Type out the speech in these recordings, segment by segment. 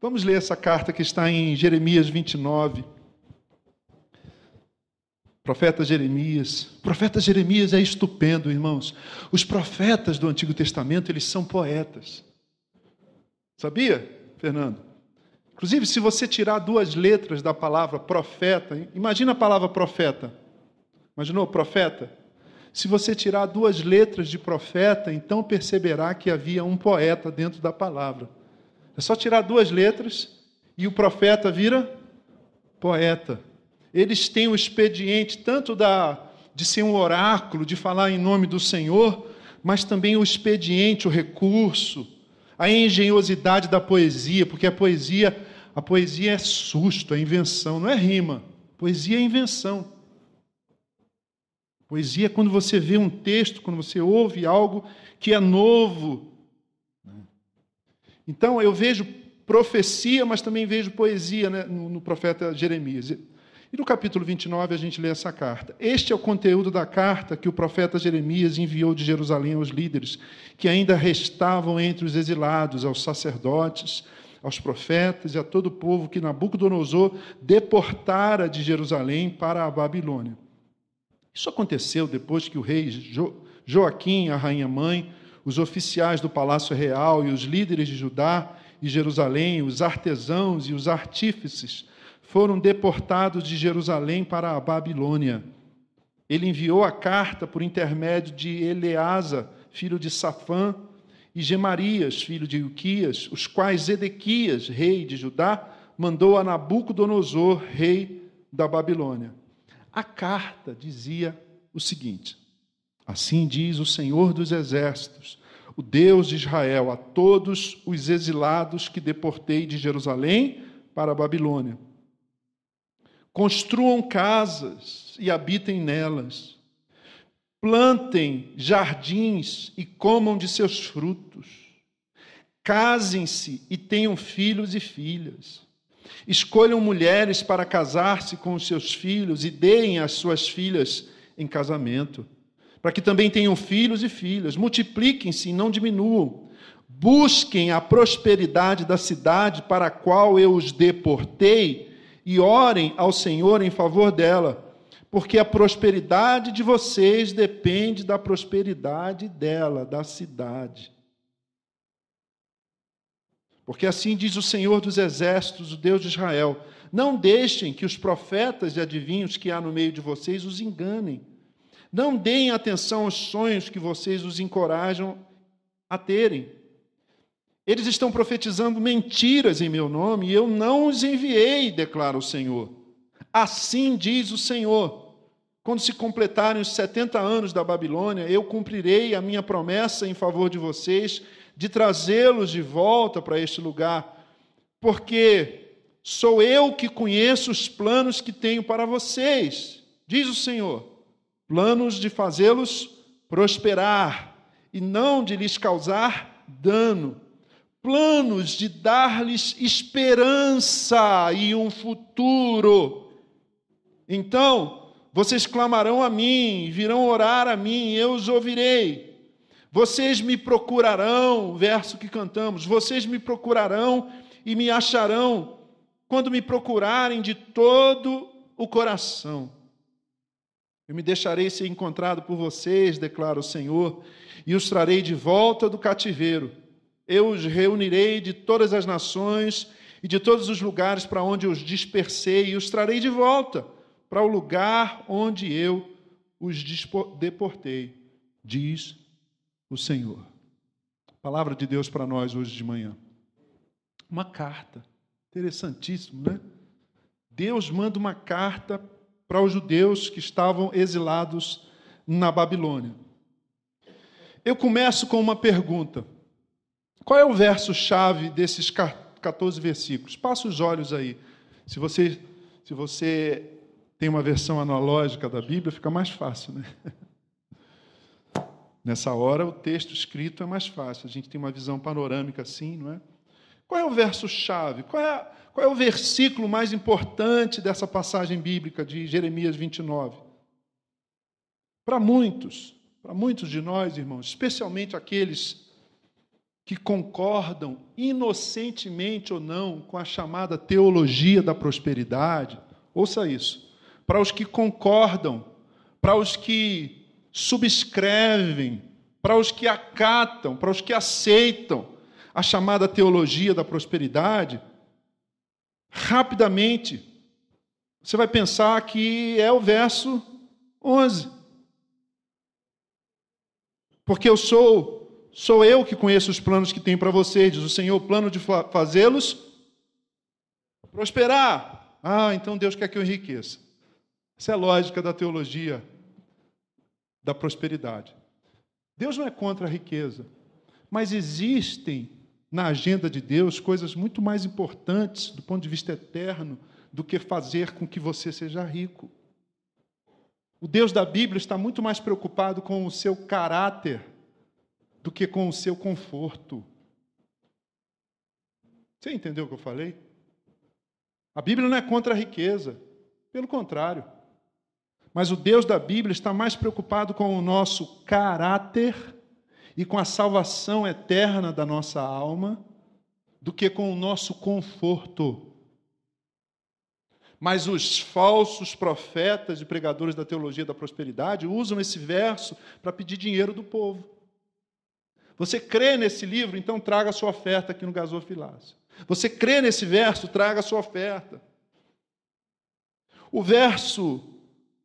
Vamos ler essa carta que está em Jeremias 29. Profeta Jeremias. Profeta Jeremias é estupendo, irmãos. Os profetas do Antigo Testamento, eles são poetas. Sabia, Fernando? Inclusive, se você tirar duas letras da palavra profeta, imagina a palavra profeta. Imaginou profeta? Se você tirar duas letras de profeta, então perceberá que havia um poeta dentro da palavra. É só tirar duas letras e o profeta vira poeta. Eles têm o expediente tanto da, de ser um oráculo, de falar em nome do Senhor, mas também o expediente, o recurso, a engenhosidade da poesia, porque a poesia, a poesia é susto, é invenção, não é rima. Poesia é invenção. Poesia é quando você vê um texto, quando você ouve algo que é novo. Então eu vejo profecia, mas também vejo poesia né, no, no profeta Jeremias. E no capítulo 29 a gente lê essa carta. Este é o conteúdo da carta que o profeta Jeremias enviou de Jerusalém aos líderes que ainda restavam entre os exilados, aos sacerdotes, aos profetas e a todo o povo que Nabucodonosor deportara de Jerusalém para a Babilônia. Isso aconteceu depois que o rei jo Joaquim, a rainha mãe, os oficiais do palácio real e os líderes de Judá e Jerusalém, os artesãos e os artífices foram deportados de Jerusalém para a Babilônia. Ele enviou a carta por intermédio de Eleasa, filho de Safã, e Gemarias, filho de Uquias, os quais Edequias, rei de Judá, mandou a Nabucodonosor, rei da Babilônia. A carta dizia o seguinte: Assim diz o Senhor dos Exércitos, o Deus de Israel, a todos os exilados que deportei de Jerusalém para a Babilônia. Construam casas e habitem nelas, plantem jardins e comam de seus frutos, casem-se e tenham filhos e filhas, escolham mulheres para casar-se com os seus filhos e deem as suas filhas em casamento, para que também tenham filhos e filhas, multipliquem-se e não diminuam. Busquem a prosperidade da cidade para a qual eu os deportei e orem ao Senhor em favor dela, porque a prosperidade de vocês depende da prosperidade dela, da cidade. Porque assim diz o Senhor dos Exércitos, o Deus de Israel: não deixem que os profetas e adivinhos que há no meio de vocês os enganem. Não deem atenção aos sonhos que vocês os encorajam a terem eles estão profetizando mentiras em meu nome e eu não os enviei, declara o Senhor. Assim diz o Senhor. Quando se completarem os 70 anos da Babilônia, eu cumprirei a minha promessa em favor de vocês de trazê-los de volta para este lugar, porque sou eu que conheço os planos que tenho para vocês, diz o Senhor. Planos de fazê-los prosperar e não de lhes causar dano planos de dar-lhes esperança e um futuro. Então, vocês clamarão a mim, virão orar a mim, eu os ouvirei. Vocês me procurarão, verso que cantamos, vocês me procurarão e me acharão quando me procurarem de todo o coração. Eu me deixarei ser encontrado por vocês, declara o Senhor, e os trarei de volta do cativeiro eu os reunirei de todas as nações e de todos os lugares para onde os dispersei e os trarei de volta para o lugar onde eu os deportei, diz o Senhor. Palavra de Deus para nós hoje de manhã. Uma carta. Interessantíssimo, né? Deus manda uma carta para os judeus que estavam exilados na Babilônia. Eu começo com uma pergunta. Qual é o verso-chave desses 14 versículos? Passa os olhos aí. Se você, se você tem uma versão analógica da Bíblia, fica mais fácil, né? Nessa hora, o texto escrito é mais fácil. A gente tem uma visão panorâmica assim, não é? Qual é o verso-chave? Qual, é, qual é o versículo mais importante dessa passagem bíblica de Jeremias 29? Para muitos, para muitos de nós, irmãos, especialmente aqueles que concordam, inocentemente ou não, com a chamada teologia da prosperidade, ouça isso, para os que concordam, para os que subscrevem, para os que acatam, para os que aceitam a chamada teologia da prosperidade, rapidamente você vai pensar que é o verso 11. Porque eu sou, sou eu que conheço os planos que tenho para vocês, diz o Senhor, o plano de fazê-los prosperar. Ah, então Deus quer que eu enriqueça. Essa é a lógica da teologia da prosperidade. Deus não é contra a riqueza, mas existem na agenda de Deus coisas muito mais importantes do ponto de vista eterno do que fazer com que você seja rico. O Deus da Bíblia está muito mais preocupado com o seu caráter do que com o seu conforto. Você entendeu o que eu falei? A Bíblia não é contra a riqueza, pelo contrário. Mas o Deus da Bíblia está mais preocupado com o nosso caráter e com a salvação eterna da nossa alma do que com o nosso conforto. Mas os falsos profetas e pregadores da teologia da prosperidade usam esse verso para pedir dinheiro do povo. Você crê nesse livro, então traga sua oferta aqui no gasofilácio. Você crê nesse verso, traga sua oferta. O verso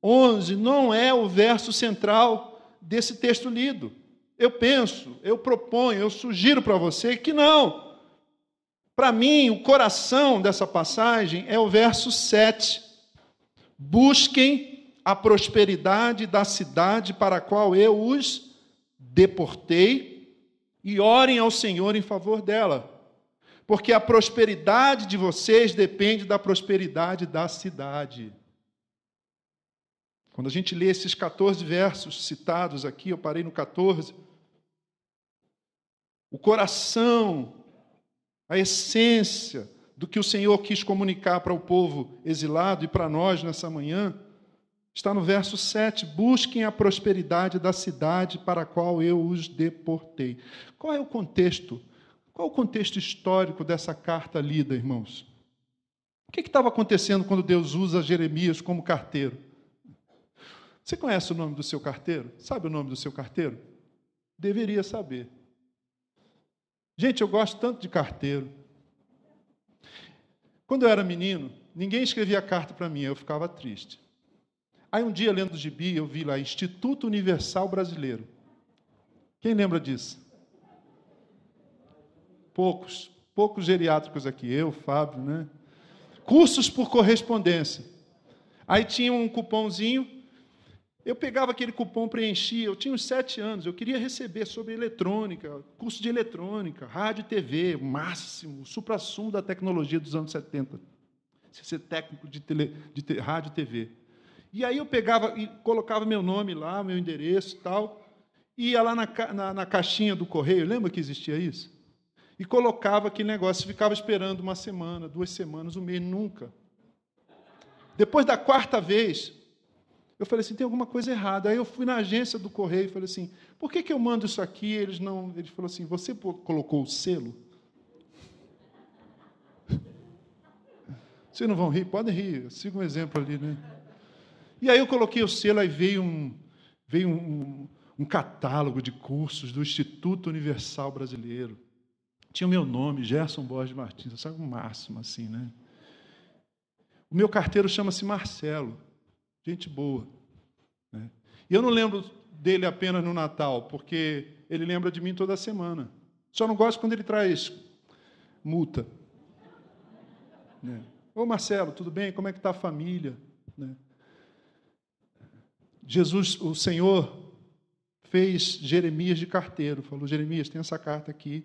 11 não é o verso central desse texto lido. Eu penso, eu proponho, eu sugiro para você que não. Para mim, o coração dessa passagem é o verso 7. Busquem a prosperidade da cidade para a qual eu os deportei e orem ao Senhor em favor dela. Porque a prosperidade de vocês depende da prosperidade da cidade. Quando a gente lê esses 14 versos citados aqui, eu parei no 14. O coração a essência do que o Senhor quis comunicar para o povo exilado e para nós nessa manhã, está no verso 7: Busquem a prosperidade da cidade para a qual eu os deportei. Qual é o contexto? Qual é o contexto histórico dessa carta lida, irmãos? O que estava acontecendo quando Deus usa Jeremias como carteiro? Você conhece o nome do seu carteiro? Sabe o nome do seu carteiro? Deveria saber. Gente, eu gosto tanto de carteiro. Quando eu era menino, ninguém escrevia carta para mim, eu ficava triste. Aí um dia, lendo o gibi, eu vi lá Instituto Universal Brasileiro. Quem lembra disso? Poucos, poucos geriátricos aqui, eu, Fábio, né? Cursos por correspondência. Aí tinha um cupomzinho eu pegava aquele cupom, preenchia, eu tinha uns sete anos, eu queria receber sobre eletrônica, curso de eletrônica, rádio e TV, o máximo, o supra-sumo da tecnologia dos anos 70. Ser técnico de, tele, de rádio e TV. E aí eu pegava e colocava meu nome lá, meu endereço e tal, ia lá na, na, na caixinha do correio, lembra que existia isso? E colocava aquele negócio, ficava esperando uma semana, duas semanas, um mês, nunca. Depois da quarta vez, eu falei assim, tem alguma coisa errada. Aí eu fui na agência do correio e falei assim, por que, que eu mando isso aqui? Eles não. Ele falou assim, você colocou o selo? Vocês não vão rir? Podem rir, siga um exemplo ali, né? E aí eu coloquei o selo, aí veio um, veio um, um catálogo de cursos do Instituto Universal Brasileiro. Tinha o meu nome, Gerson Borges Martins, sabe o máximo assim, né? O meu carteiro chama-se Marcelo. Gente boa. Né? E eu não lembro dele apenas no Natal, porque ele lembra de mim toda semana. Só não gosto quando ele traz multa. Né? Ô Marcelo, tudo bem? Como é que está a família? Né? Jesus, o Senhor, fez Jeremias de carteiro. Falou: Jeremias, tem essa carta aqui.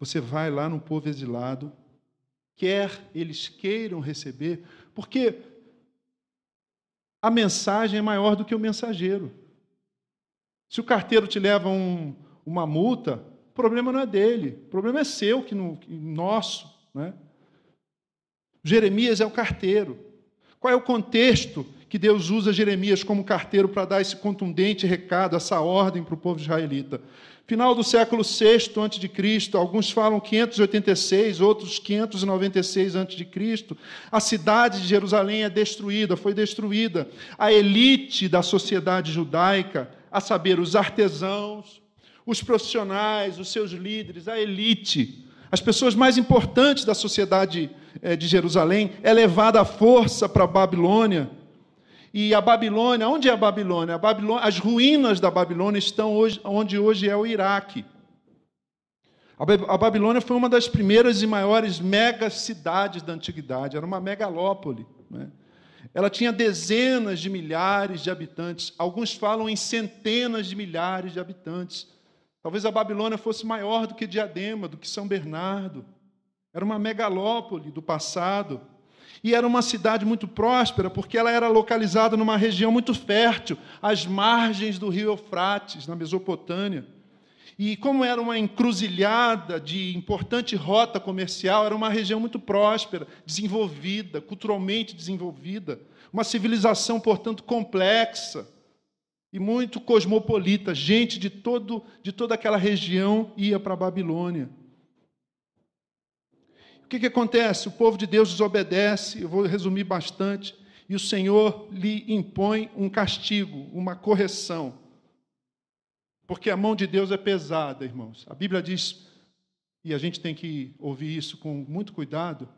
Você vai lá no povo exilado, quer eles queiram receber, porque a mensagem é maior do que o mensageiro. Se o carteiro te leva um, uma multa, o problema não é dele, o problema é seu, que, no, que nosso. Né? Jeremias é o carteiro. Qual é o contexto que Deus usa Jeremias como carteiro para dar esse contundente recado, essa ordem para o povo israelita. Final do século VI a.C., alguns falam 586, outros 596 a.C., a cidade de Jerusalém é destruída, foi destruída. A elite da sociedade judaica, a saber, os artesãos, os profissionais, os seus líderes, a elite, as pessoas mais importantes da sociedade eh, de Jerusalém, é levada à força para a Babilônia. E a Babilônia, onde é a Babilônia? a Babilônia? As ruínas da Babilônia estão hoje, onde hoje é o Iraque. A Babilônia foi uma das primeiras e maiores megacidades da antiguidade, era uma megalópole. Né? Ela tinha dezenas de milhares de habitantes, alguns falam em centenas de milhares de habitantes. Talvez a Babilônia fosse maior do que Diadema, do que São Bernardo. Era uma megalópole do passado. E era uma cidade muito próspera, porque ela era localizada numa região muito fértil, às margens do rio Eufrates, na Mesopotâmia. E como era uma encruzilhada de importante rota comercial, era uma região muito próspera, desenvolvida, culturalmente desenvolvida, uma civilização, portanto, complexa e muito cosmopolita. Gente de, todo, de toda aquela região ia para a Babilônia. Que, que acontece? O povo de Deus desobedece, eu vou resumir bastante, e o Senhor lhe impõe um castigo, uma correção. Porque a mão de Deus é pesada, irmãos. A Bíblia diz, e a gente tem que ouvir isso com muito cuidado,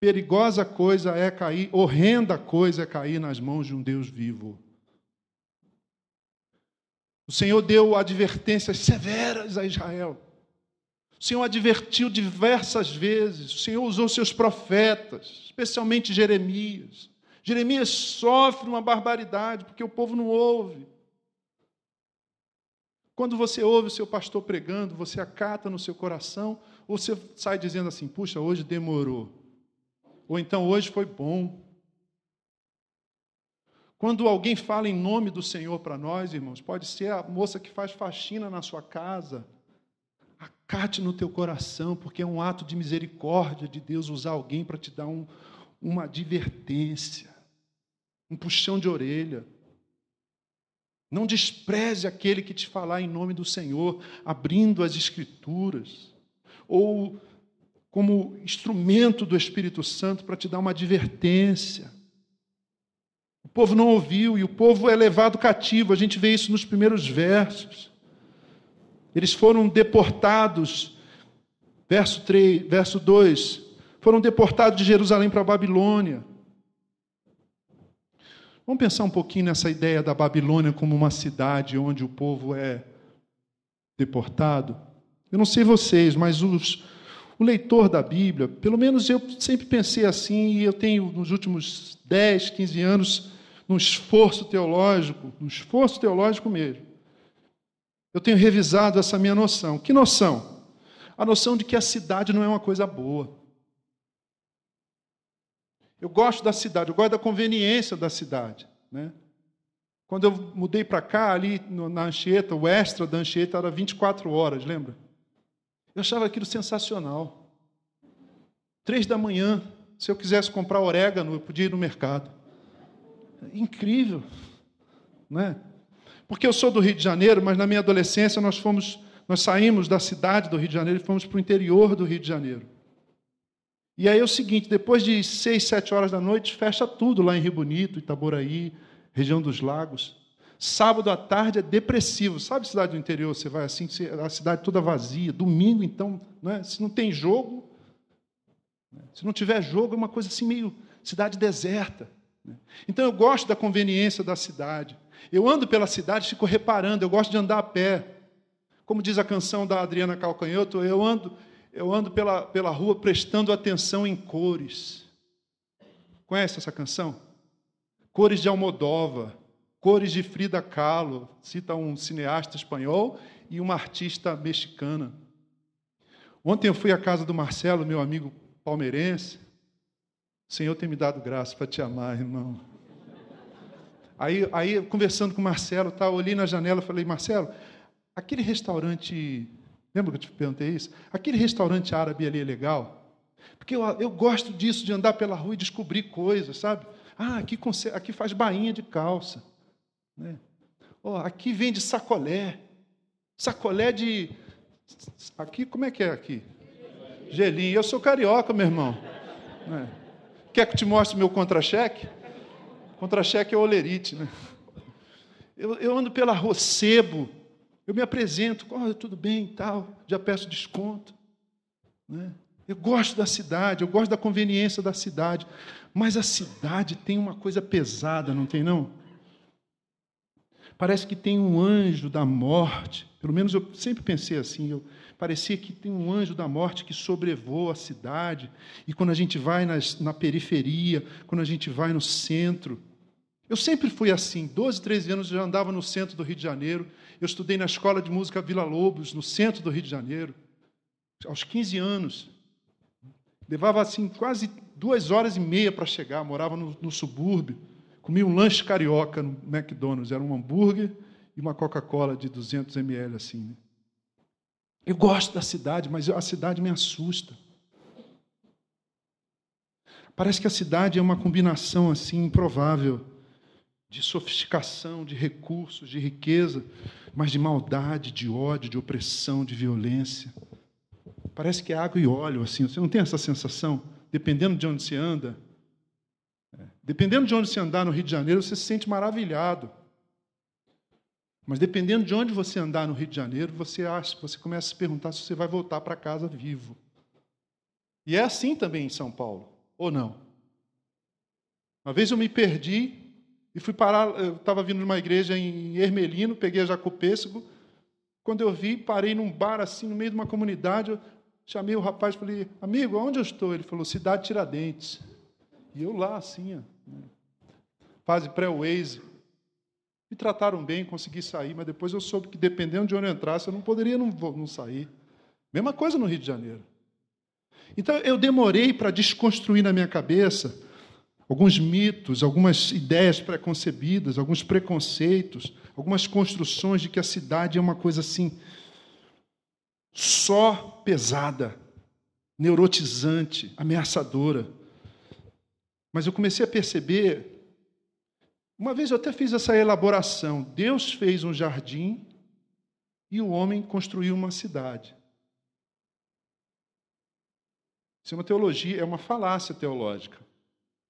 perigosa coisa é cair, horrenda coisa é cair nas mãos de um Deus vivo. O Senhor deu advertências severas a Israel. O Senhor advertiu diversas vezes. O Senhor usou seus profetas, especialmente Jeremias. Jeremias sofre uma barbaridade porque o povo não ouve. Quando você ouve o seu pastor pregando, você acata no seu coração, ou você sai dizendo assim: puxa, hoje demorou. Ou então hoje foi bom. Quando alguém fala em nome do Senhor para nós, irmãos, pode ser a moça que faz faxina na sua casa. Acate no teu coração, porque é um ato de misericórdia de Deus usar alguém para te dar um, uma advertência, um puxão de orelha. Não despreze aquele que te falar em nome do Senhor, abrindo as Escrituras, ou como instrumento do Espírito Santo para te dar uma advertência. O povo não ouviu e o povo é levado cativo. A gente vê isso nos primeiros versos. Eles foram deportados, verso 3, verso 2, foram deportados de Jerusalém para a Babilônia. Vamos pensar um pouquinho nessa ideia da Babilônia como uma cidade onde o povo é deportado. Eu não sei vocês, mas os, o leitor da Bíblia, pelo menos eu sempre pensei assim, e eu tenho nos últimos 10, 15 anos num esforço teológico, num esforço teológico mesmo. Eu tenho revisado essa minha noção. Que noção? A noção de que a cidade não é uma coisa boa. Eu gosto da cidade, eu gosto da conveniência da cidade. Né? Quando eu mudei para cá, ali na Anchieta, o extra da Anchieta era 24 horas, lembra? Eu achava aquilo sensacional. Três da manhã, se eu quisesse comprar orégano, eu podia ir no mercado. Incrível, não é? Porque eu sou do Rio de Janeiro, mas na minha adolescência nós fomos, nós saímos da cidade do Rio de Janeiro e fomos para o interior do Rio de Janeiro. E aí é o seguinte, depois de seis, sete horas da noite, fecha tudo lá em Rio Bonito, Itaboraí, região dos lagos. Sábado à tarde é depressivo. Sabe cidade do interior? Você vai assim, a cidade toda vazia. Domingo, então, né? se não tem jogo, né? se não tiver jogo, é uma coisa assim meio cidade deserta. Né? Então eu gosto da conveniência da cidade. Eu ando pela cidade, fico reparando, eu gosto de andar a pé. Como diz a canção da Adriana Calcanhoto, eu ando, eu ando pela, pela rua prestando atenção em cores. Conhece essa canção? Cores de Almodóvar, cores de Frida Kahlo, cita um cineasta espanhol e uma artista mexicana. Ontem eu fui à casa do Marcelo, meu amigo palmeirense, o Senhor tem me dado graça para te amar, irmão. Aí, aí conversando com o Marcelo, tá, olhei na janela e falei, Marcelo, aquele restaurante, lembra que eu te perguntei isso? Aquele restaurante árabe ali é legal? Porque eu, eu gosto disso, de andar pela rua e descobrir coisas, sabe? Ah, aqui, aqui faz bainha de calça. Né? Oh, aqui vende sacolé. Sacolé de. Aqui, como é que é aqui? Gelinho. Eu sou carioca, meu irmão. Né? Quer que eu te mostre meu contra-cheque? Contra-cheque é olerite, né? Eu, eu, ando pela rua, sebo, eu me apresento, oh, tudo bem tal, já peço desconto. Né? Eu gosto da cidade, eu gosto da conveniência da cidade, mas a cidade tem uma coisa pesada, não tem não? Parece que tem um anjo da morte, pelo menos eu sempre pensei assim, eu, parecia que tem um anjo da morte que sobrevoa a cidade, e quando a gente vai nas, na periferia, quando a gente vai no centro, eu sempre fui assim, 12, 13 anos eu já andava no centro do Rio de Janeiro, eu estudei na escola de música Vila Lobos, no centro do Rio de Janeiro, aos 15 anos. Levava assim quase duas horas e meia para chegar, morava no, no subúrbio, comia um lanche carioca no McDonald's, era um hambúrguer e uma Coca-Cola de 200 ml assim. Né? Eu gosto da cidade, mas a cidade me assusta. Parece que a cidade é uma combinação assim improvável de sofisticação, de recursos, de riqueza, mas de maldade, de ódio, de opressão, de violência. Parece que é água e óleo, assim. Você não tem essa sensação? Dependendo de onde você anda. É. Dependendo de onde você andar no Rio de Janeiro, você se sente maravilhado. Mas dependendo de onde você andar no Rio de Janeiro, você acha, você começa a se perguntar se você vai voltar para casa vivo. E é assim também em São Paulo, ou não? Uma vez eu me perdi e fui parar, eu estava vindo de uma igreja em Ermelino, peguei a Jacopêssego. Quando eu vi, parei num bar assim, no meio de uma comunidade, eu chamei o rapaz e falei, amigo, onde eu estou? Ele falou, Cidade Tiradentes. E eu lá, assim, ó, fase pré-Waze. Me trataram bem, consegui sair, mas depois eu soube que dependendo de onde eu entrasse, eu não poderia não, não sair. Mesma coisa no Rio de Janeiro. Então eu demorei para desconstruir na minha cabeça alguns mitos, algumas ideias preconcebidas, alguns preconceitos, algumas construções de que a cidade é uma coisa assim só pesada, neurotizante, ameaçadora. Mas eu comecei a perceber, uma vez eu até fiz essa elaboração, Deus fez um jardim e o homem construiu uma cidade. Isso é uma teologia, é uma falácia teológica.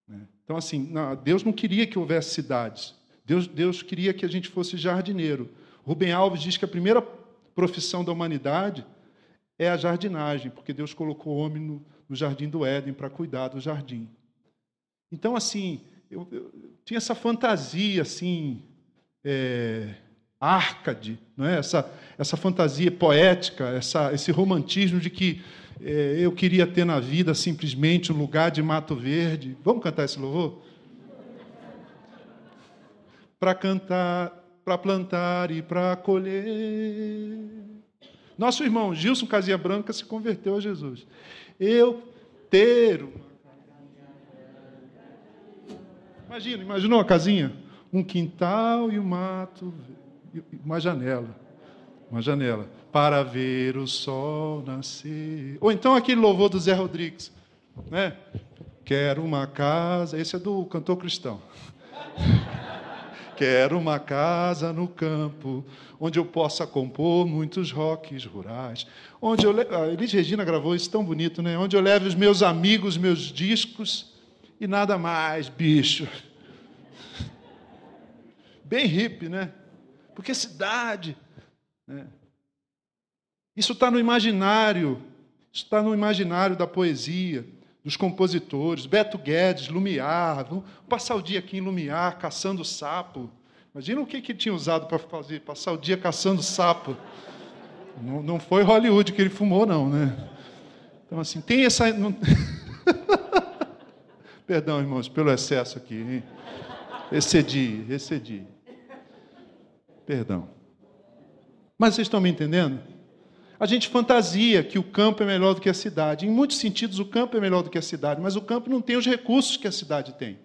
Né? Então, assim, Deus não queria que houvesse cidades. Deus, Deus queria que a gente fosse jardineiro. Rubem Alves diz que a primeira profissão da humanidade é a jardinagem, porque Deus colocou o homem no, no jardim do Éden para cuidar do jardim. Então, assim, eu, eu tinha essa fantasia, assim, é, não é? essa, essa fantasia poética, essa, esse romantismo de que é, eu queria ter na vida simplesmente um lugar de mato verde. Vamos cantar esse louvor? Para cantar, para plantar e para colher. Nosso irmão Gilson Casia Branca se converteu a Jesus. Eu ter uma Imagina, imaginou a casinha? Um quintal e um mato, uma janela. Uma janela para ver o sol nascer. Ou então aquele louvor do Zé Rodrigues, né? Quero uma casa, esse é do cantor cristão. Quero uma casa no campo, onde eu possa compor muitos rocks rurais. Onde eu le... a Elis Regina gravou isso tão bonito, né? Onde eu levo os meus amigos, meus discos e nada mais, bicho. Bem hippie, né? Porque cidade. Né? Isso está no imaginário, está no imaginário da poesia, dos compositores, Beto Guedes, Lumiar, vamos passar o dia aqui em Lumiar, caçando sapo. Imagina o que, que tinha usado para fazer, passar o dia caçando sapo. Não, não foi Hollywood que ele fumou, não, né? Então, assim, tem essa. Não... Perdão, irmãos, pelo excesso aqui. Hein? Excedi, excedi. Perdão. Mas vocês estão me entendendo? A gente fantasia que o campo é melhor do que a cidade. Em muitos sentidos, o campo é melhor do que a cidade, mas o campo não tem os recursos que a cidade tem.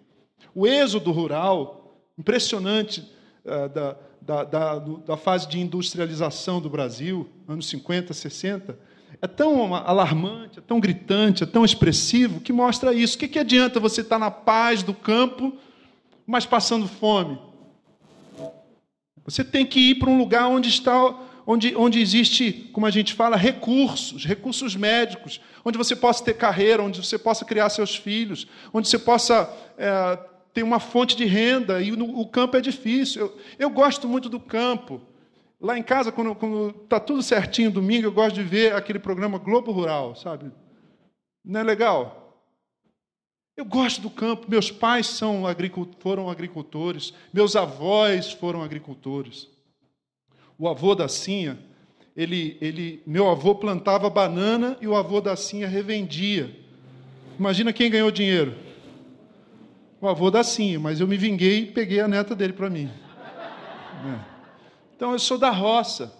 O êxodo rural, impressionante, uh, da, da, da, da, fase de industrialização do Brasil, anos 50, 60, é tão alarmante, é tão gritante, é tão expressivo, que mostra isso. O que, que adianta você estar na paz do campo mas passando fome. Você tem que ir para um lugar onde está, onde, onde existe, como a gente fala, recursos, recursos médicos, onde você possa ter carreira, onde você possa criar seus filhos, onde você possa é, ter uma fonte de renda. E no, o campo é difícil. Eu, eu gosto muito do campo. Lá em casa, quando está tudo certinho domingo, eu gosto de ver aquele programa Globo Rural, sabe? Não é legal? Eu gosto do campo. Meus pais são foram agricultores, meus avós foram agricultores. O avô da Cinha, ele, ele, meu avô plantava banana e o avô da Cinha revendia. Imagina quem ganhou dinheiro. O avô da Cinha, mas eu me vinguei e peguei a neta dele para mim. É. Então eu sou da roça.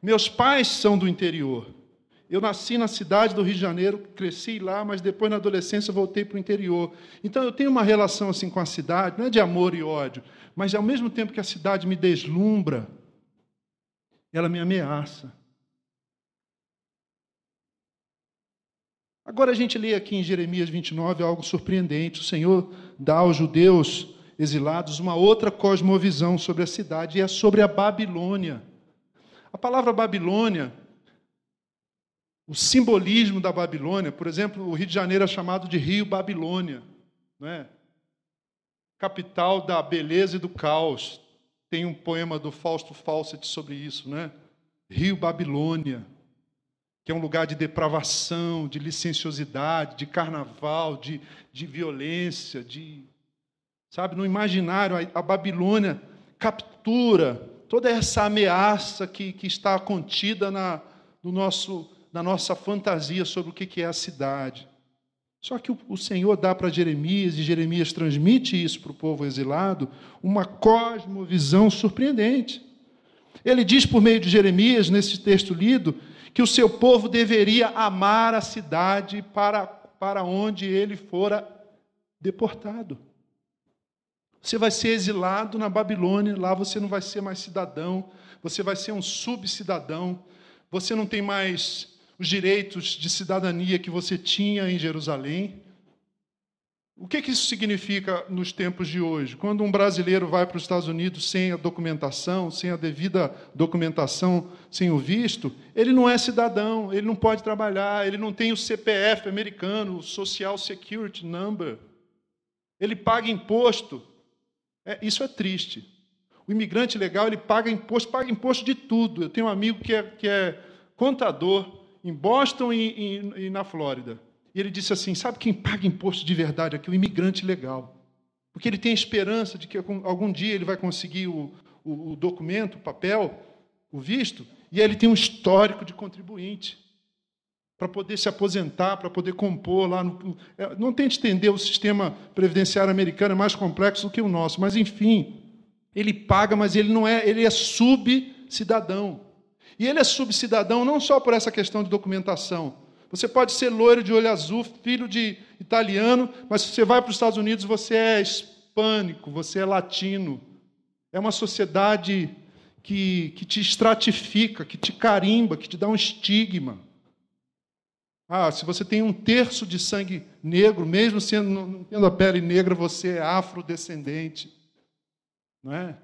Meus pais são do interior. Eu nasci na cidade do Rio de Janeiro, cresci lá, mas depois na adolescência voltei para o interior. Então eu tenho uma relação assim com a cidade, não é de amor e ódio, mas ao mesmo tempo que a cidade me deslumbra, ela me ameaça. Agora a gente lê aqui em Jeremias 29 algo surpreendente. O Senhor dá aos judeus exilados uma outra cosmovisão sobre a cidade, e é sobre a Babilônia. A palavra Babilônia, o simbolismo da Babilônia, por exemplo, o Rio de Janeiro é chamado de Rio Babilônia, não é? capital da beleza e do caos. Tem um poema do Fausto Fawcett sobre isso, né? Rio Babilônia, que é um lugar de depravação, de licenciosidade, de carnaval, de, de violência, de Sabe, no imaginário, a, Babilônia captura toda essa ameaça que, que está contida na, no nosso, na nossa fantasia sobre o que é a cidade. Só que o, Senhor dá para Jeremias, e Jeremias transmite isso para o povo exilado, uma cosmovisão surpreendente. Ele diz por meio de Jeremias, nesse texto lido, que o seu povo deveria amar a cidade para, para onde ele fora deportado. Você vai ser exilado na Babilônia, lá você não vai ser mais cidadão, você vai ser um subcidadão, você não tem mais os direitos de cidadania que você tinha em Jerusalém. O que, que isso significa nos tempos de hoje? Quando um brasileiro vai para os Estados Unidos sem a documentação, sem a devida documentação, sem o visto, ele não é cidadão, ele não pode trabalhar, ele não tem o CPF americano, o Social Security Number, ele paga imposto, é, isso é triste. O imigrante legal, ele paga imposto, paga imposto de tudo. Eu tenho um amigo que é, que é contador em Boston e, e, e na Flórida. E ele disse assim: sabe quem paga imposto de verdade aqui? O imigrante legal. Porque ele tem a esperança de que algum dia ele vai conseguir o, o, o documento, o papel, o visto, e ele tem um histórico de contribuinte para poder se aposentar, para poder compor lá. No, é, não tente entender o sistema previdenciário americano, é mais complexo do que o nosso, mas enfim, ele paga, mas ele não é, ele é subcidadão. E ele é subcidadão não só por essa questão de documentação. Você pode ser loiro de olho azul, filho de italiano, mas se você vai para os Estados Unidos, você é hispânico, você é latino. É uma sociedade que, que te estratifica, que te carimba, que te dá um estigma. Ah, se você tem um terço de sangue negro, mesmo sendo, não tendo a pele negra, você é afrodescendente. Não é?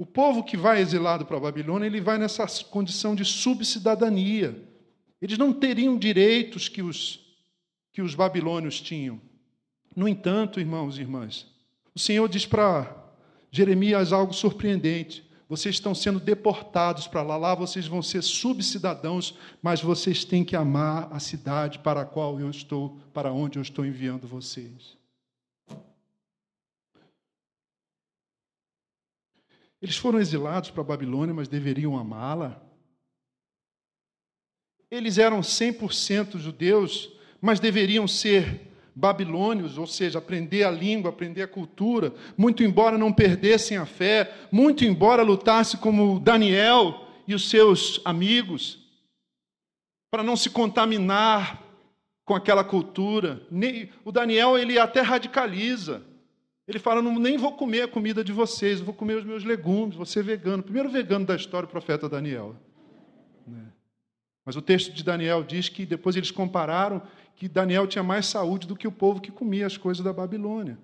O povo que vai exilado para a Babilônia, ele vai nessa condição de subcidadania. Eles não teriam direitos que os, que os babilônios tinham. No entanto, irmãos e irmãs, o Senhor diz para Jeremias algo surpreendente. Vocês estão sendo deportados para lá, lá vocês vão ser subcidadãos, mas vocês têm que amar a cidade para a qual eu estou, para onde eu estou enviando vocês. Eles foram exilados para a Babilônia, mas deveriam amá-la. Eles eram 100% judeus, mas deveriam ser babilônios, ou seja, aprender a língua, aprender a cultura, muito embora não perdessem a fé, muito embora lutasse como Daniel e os seus amigos, para não se contaminar com aquela cultura. O Daniel ele até radicaliza. Ele fala: não, nem vou comer a comida de vocês, vou comer os meus legumes, vou ser vegano. Primeiro vegano da história, o profeta Daniel. Né? Mas o texto de Daniel diz que depois eles compararam que Daniel tinha mais saúde do que o povo que comia as coisas da Babilônia.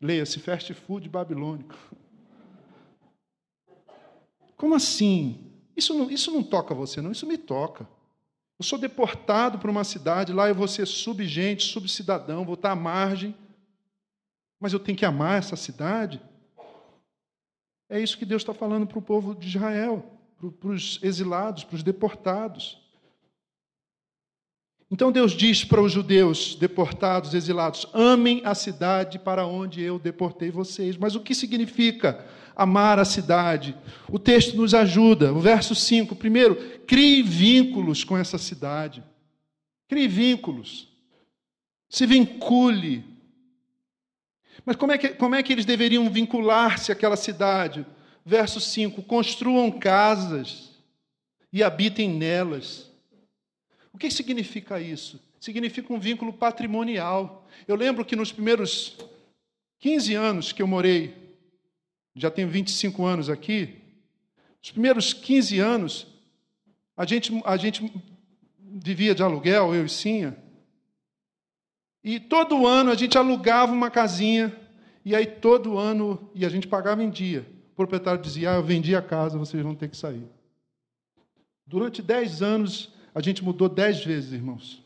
Leia-se fast food babilônico. Como assim? Isso não, isso não toca você, não, isso me toca. Eu sou deportado para uma cidade, lá eu vou ser subgente, subcidadão, vou estar à margem, mas eu tenho que amar essa cidade. É isso que Deus está falando para o povo de Israel, para os exilados, para os deportados. Então Deus diz para os judeus deportados, exilados: amem a cidade para onde eu deportei vocês. Mas o que significa amar a cidade? O texto nos ajuda. O verso 5: primeiro, crie vínculos com essa cidade. Crie vínculos. Se vincule. Mas como é que, como é que eles deveriam vincular-se àquela cidade? Verso 5: construam casas e habitem nelas. O que significa isso? Significa um vínculo patrimonial. Eu lembro que nos primeiros 15 anos que eu morei, já tenho 25 anos aqui, os primeiros 15 anos, a gente, a gente vivia de aluguel, eu e Sinha, e todo ano a gente alugava uma casinha, e aí todo ano, e a gente pagava em dia. O proprietário dizia, ah, eu vendi a casa, vocês vão ter que sair. Durante 10 anos, a gente mudou dez vezes, irmãos.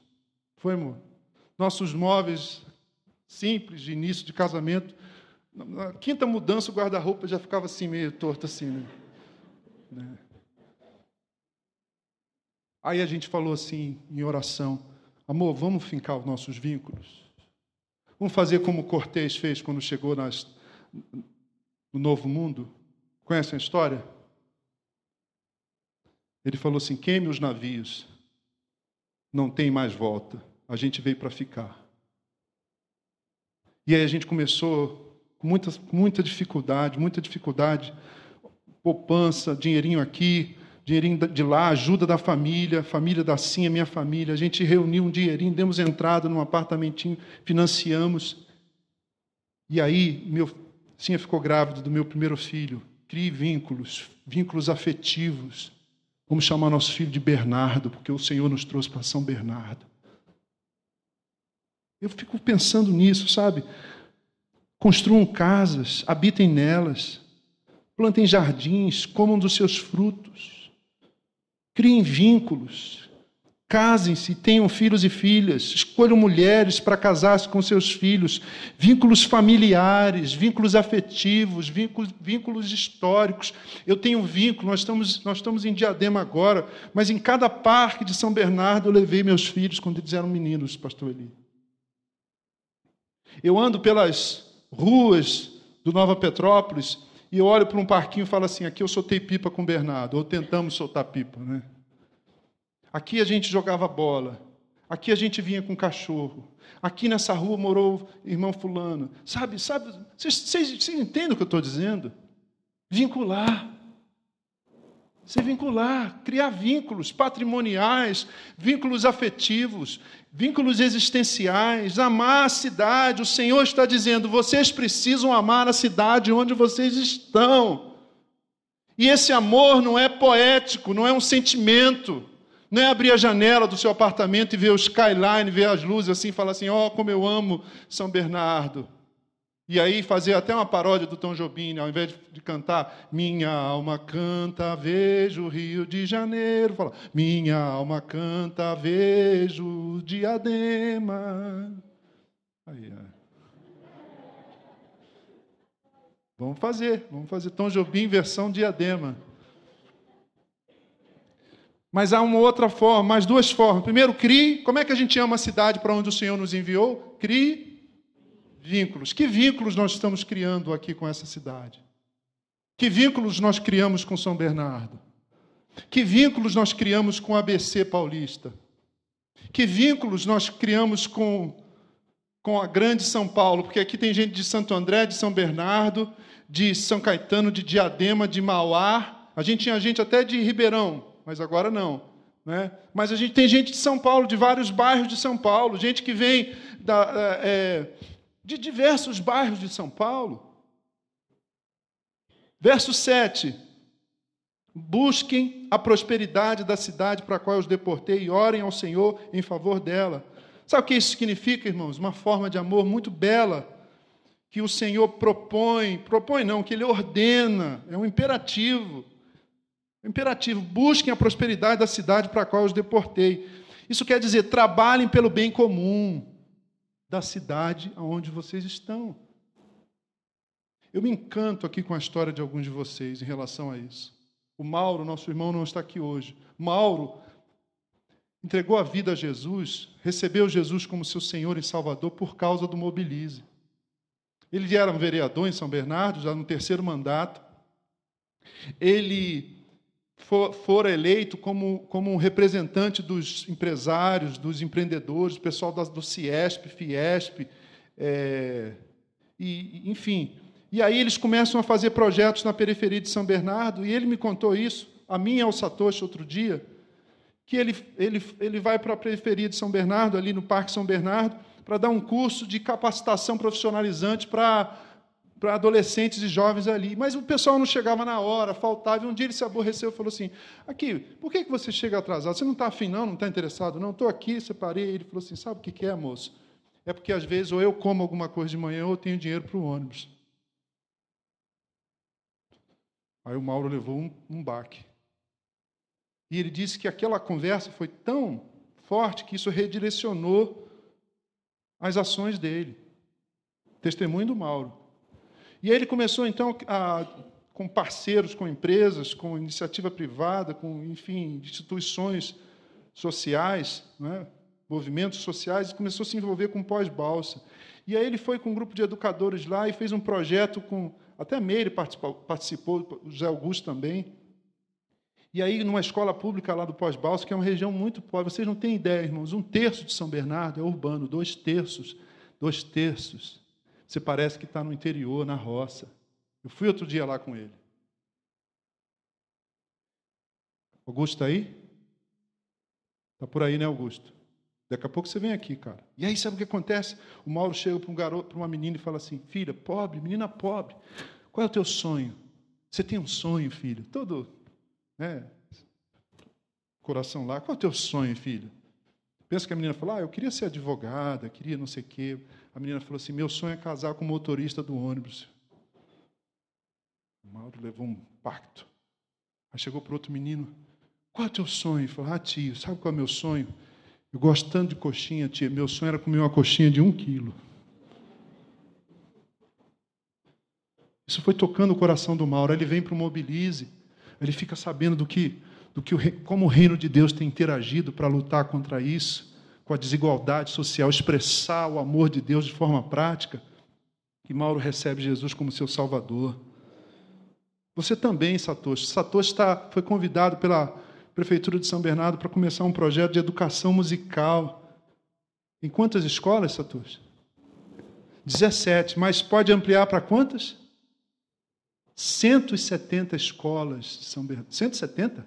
Foi, amor? Nossos móveis simples, de início de casamento. Na quinta mudança, o guarda-roupa já ficava assim, meio torto assim, né? né? Aí a gente falou assim, em oração: amor, vamos fincar os nossos vínculos? Vamos fazer como Cortês fez quando chegou nas, no Novo Mundo? Conhecem a história? Ele falou assim: queime os navios não tem mais volta. A gente veio para ficar. E aí a gente começou com muita, muita dificuldade, muita dificuldade, poupança, dinheirinho aqui, dinheirinho de lá, ajuda da família, família da Sim, a minha família. A gente reuniu um dinheirinho, demos entrada num apartamentinho, financiamos. E aí, meu, Sim ficou grávida do meu primeiro filho. Crie vínculos, vínculos afetivos Vamos chamar nosso filho de Bernardo, porque o Senhor nos trouxe para São Bernardo. Eu fico pensando nisso, sabe? Construam casas, habitem nelas, plantem jardins, comam dos seus frutos, criem vínculos, Casem-se, tenham filhos e filhas, escolham mulheres para casar-se com seus filhos, vínculos familiares, vínculos afetivos, vínculos, vínculos históricos. Eu tenho um vínculo, nós estamos, nós estamos em Diadema agora, mas em cada parque de São Bernardo eu levei meus filhos quando eles eram meninos, pastor Eli. Eu ando pelas ruas do Nova Petrópolis e eu olho para um parquinho e falo assim: aqui eu soltei pipa com o Bernardo, ou tentamos soltar pipa, né? Aqui a gente jogava bola. Aqui a gente vinha com cachorro. Aqui nessa rua morou irmão fulano. Sabe, sabe, vocês, vocês, vocês entendem o que eu estou dizendo? Vincular. Se vincular, criar vínculos patrimoniais, vínculos afetivos, vínculos existenciais, amar a cidade. O Senhor está dizendo: vocês precisam amar a cidade onde vocês estão. E esse amor não é poético, não é um sentimento. Não é abrir a janela do seu apartamento e ver o skyline, ver as luzes assim, falar assim: ó, oh, como eu amo São Bernardo. E aí fazer até uma paródia do Tom Jobim, ao invés de cantar Minha alma canta, vejo o Rio de Janeiro, fala Minha alma canta, vejo o diadema. Aí, Vamos fazer, vamos fazer Tom Jobim versão diadema. Mas há uma outra forma, mais duas formas. Primeiro, crie. Como é que a gente ama a cidade para onde o Senhor nos enviou? Crie vínculos. Que vínculos nós estamos criando aqui com essa cidade? Que vínculos nós criamos com São Bernardo? Que vínculos nós criamos com a ABC Paulista? Que vínculos nós criamos com, com a grande São Paulo? Porque aqui tem gente de Santo André, de São Bernardo, de São Caetano, de Diadema, de Mauá. A gente tinha gente até de Ribeirão, mas agora não. Né? Mas a gente tem gente de São Paulo, de vários bairros de São Paulo, gente que vem da, é, de diversos bairros de São Paulo. Verso 7. Busquem a prosperidade da cidade para a qual os deportei e orem ao Senhor em favor dela. Sabe o que isso significa, irmãos? Uma forma de amor muito bela que o Senhor propõe, propõe não, que Ele ordena, é um imperativo. Imperativo, busquem a prosperidade da cidade para a qual os deportei. Isso quer dizer, trabalhem pelo bem comum da cidade onde vocês estão. Eu me encanto aqui com a história de alguns de vocês em relação a isso. O Mauro, nosso irmão, não está aqui hoje. Mauro entregou a vida a Jesus, recebeu Jesus como seu Senhor e Salvador por causa do Mobilize. Ele era um vereador em São Bernardo, já no terceiro mandato. Ele for, fora eleito como, como um representante dos empresários, dos empreendedores, do pessoal do Ciesp, Fiesp, é, e, enfim. E aí eles começam a fazer projetos na periferia de São Bernardo, e ele me contou isso, a mim e ao Satoshi outro dia, que ele, ele, ele vai para a periferia de São Bernardo, ali no Parque São Bernardo, para dar um curso de capacitação profissionalizante para, para adolescentes e jovens ali. Mas o pessoal não chegava na hora, faltava. E um dia ele se aborreceu e falou assim: Aqui, por que você chega atrasado? Você não está afim, não? Não está interessado? Não, estou aqui, separei. Ele falou assim: Sabe o que é, moço? É porque às vezes ou eu como alguma coisa de manhã ou eu tenho dinheiro para o ônibus. Aí o Mauro levou um, um baque. E ele disse que aquela conversa foi tão forte que isso redirecionou as ações dele. Testemunho do Mauro. E aí ele começou, então, a, com parceiros, com empresas, com iniciativa privada, com, enfim, instituições sociais, né, movimentos sociais, e começou a se envolver com pós-balsa. E aí ele foi com um grupo de educadores lá e fez um projeto com. Até Meire participou, participou, o José Augusto também, e aí, numa escola pública lá do Pós-Balso, que é uma região muito pobre, vocês não têm ideia, irmãos, um terço de São Bernardo é urbano, dois terços, dois terços. Você parece que está no interior, na roça. Eu fui outro dia lá com ele. Augusto está aí? Está por aí, né, Augusto? Daqui a pouco você vem aqui, cara. E aí, sabe o que acontece? O Mauro chega para um garoto, para uma menina e fala assim: Filha, pobre, menina pobre, qual é o teu sonho? Você tem um sonho, filho? Todo né? Coração lá, qual é o teu sonho, filho? Pensa que a menina falou, ah, eu queria ser advogada, queria não sei o quê. A menina falou assim, meu sonho é casar com o motorista do ônibus. O Mauro levou um pacto. Aí chegou para outro menino, qual é o teu sonho? Ele falou, ah, tio, sabe qual é o meu sonho? Eu gosto tanto de coxinha, tia. Meu sonho era comer uma coxinha de um quilo. Isso foi tocando o coração do Mauro. Ele vem para o Mobilize ele fica sabendo do que, do que como o reino de Deus tem interagido para lutar contra isso, com a desigualdade social, expressar o amor de Deus de forma prática. E Mauro recebe Jesus como seu Salvador. Você também, Satoshi. Satoshi está, foi convidado pela Prefeitura de São Bernardo para começar um projeto de educação musical. Em quantas escolas, Satoshi? 17, mas pode ampliar para quantas? 170 escolas de São Bernardo. 170?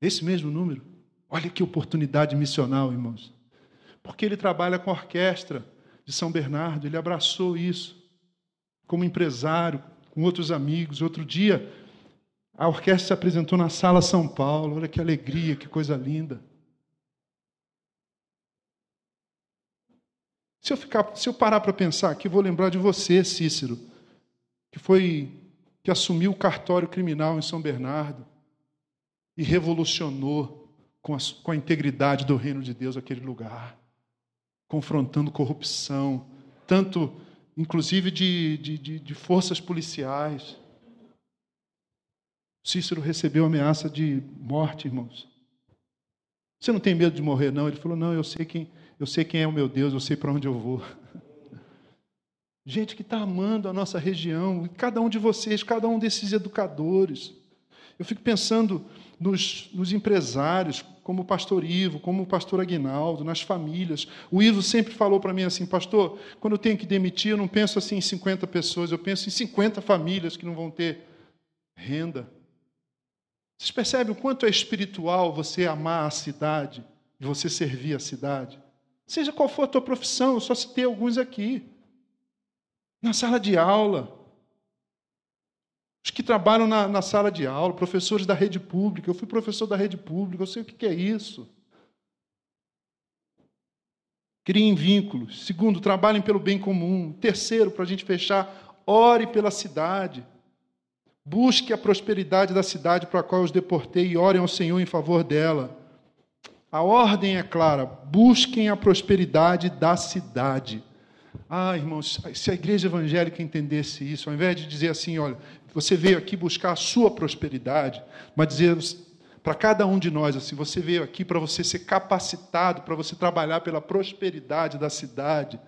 Esse mesmo número. Olha que oportunidade missional, irmãos. Porque ele trabalha com a orquestra de São Bernardo, ele abraçou isso como empresário, com outros amigos. Outro dia, a orquestra se apresentou na Sala São Paulo. Olha que alegria, que coisa linda. Se eu, ficar, se eu parar para pensar aqui, vou lembrar de você, Cícero, que foi que assumiu o cartório criminal em São Bernardo e revolucionou com a, com a integridade do reino de Deus aquele lugar, confrontando corrupção, tanto inclusive de, de, de, forças policiais. Cícero recebeu ameaça de morte, irmãos. Você não tem medo de morrer, não? Ele falou: Não, eu sei quem, eu sei quem é o meu Deus, eu sei para onde eu vou. gente que está amando a nossa região, cada um de vocês, cada um desses educadores. Eu fico pensando nos, nos, empresários, como o pastor Ivo, como o pastor Aguinaldo, nas famílias. O Ivo sempre falou para mim assim, pastor, quando eu tenho que demitir, eu não penso assim em 50 pessoas, eu penso em 50 famílias que não vão ter renda. Vocês percebem o quanto é espiritual você amar a cidade e você servir a cidade? Seja qual for a tua profissão, eu só citei alguns aqui na sala de aula. Os que trabalham na, na, sala de aula, professores da rede pública. Eu fui professor da rede pública, eu sei o que, é isso. Criem vínculos. Segundo, trabalhem pelo bem comum. Terceiro, para a gente fechar, ore pela cidade. Busque a prosperidade da cidade para a qual os deportei e orem ao Senhor em favor dela. A ordem é clara: busquem a prosperidade da cidade. Ah, irmãos, se a igreja evangélica entendesse isso, ao invés de dizer assim, olha, você veio aqui buscar a sua prosperidade, mas dizer para cada um de nós assim, você veio aqui para você ser capacitado, para você trabalhar pela prosperidade da cidade.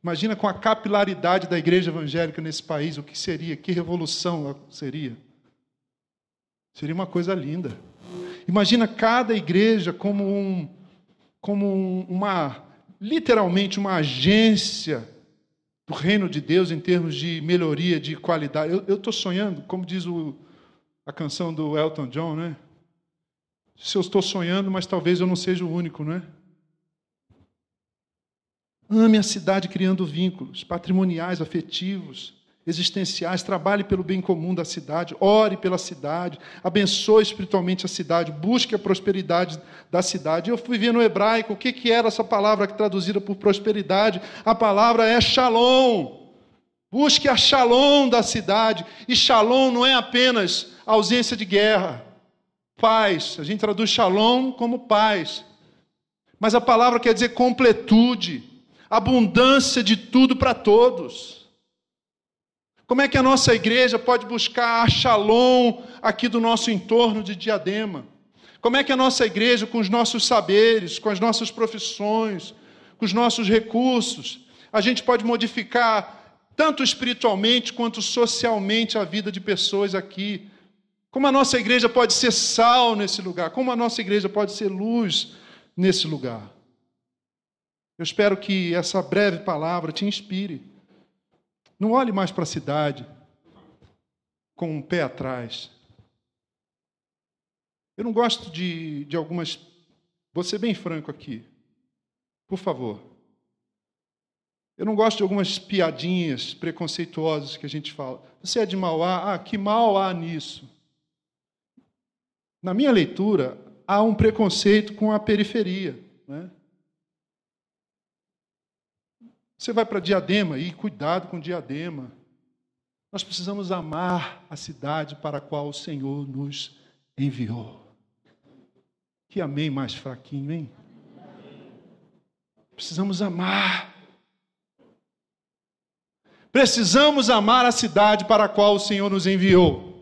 Imagina com a capilaridade da igreja evangélica nesse país, o que seria, que revolução seria. Seria uma coisa linda. Imagina cada igreja como um, como uma literalmente uma agência do reino de Deus em termos de melhoria, de qualidade. Eu estou sonhando, como diz o, a canção do Elton John, né? Se eu estou sonhando, mas talvez eu não seja o único, não é? Ame a cidade criando vínculos patrimoniais, afetivos, existenciais, trabalhe pelo bem comum da cidade, ore pela cidade, abençoe espiritualmente a cidade, busque a prosperidade da cidade. Eu fui ver no hebraico o que, que era essa palavra traduzida por prosperidade. A palavra é shalom. Busque a shalom da cidade. E shalom não é apenas ausência de guerra, paz. A gente traduz shalom como paz. Mas a palavra quer dizer completude, abundância de tudo para todos. Como é que a nossa igreja pode buscar a shalom aqui do nosso entorno de diadema? Como é que a nossa igreja, com os nossos saberes, com as nossas profissões, com os nossos recursos, a gente pode modificar tanto espiritualmente quanto socialmente a vida de pessoas aqui? Como a nossa igreja pode ser sal nesse lugar? Como a nossa igreja pode ser luz nesse lugar? Eu espero que essa breve palavra te inspire não olhe mais para a cidade com um pé atrás. Eu não gosto de, de algumas. Vou ser bem franco aqui. Por favor. Eu não gosto de algumas piadinhas preconceituosas que a gente fala. Você é de Mauá? Ah, que mal há nisso? Na minha leitura, há um preconceito com a periferia. Né? Você vai para Diadema e cuidado com Diadema. Nós precisamos amar a cidade para a qual o Senhor nos enviou. Que amém mais fraquinho, hein? Precisamos amar. Precisamos amar a cidade para a qual o Senhor nos enviou.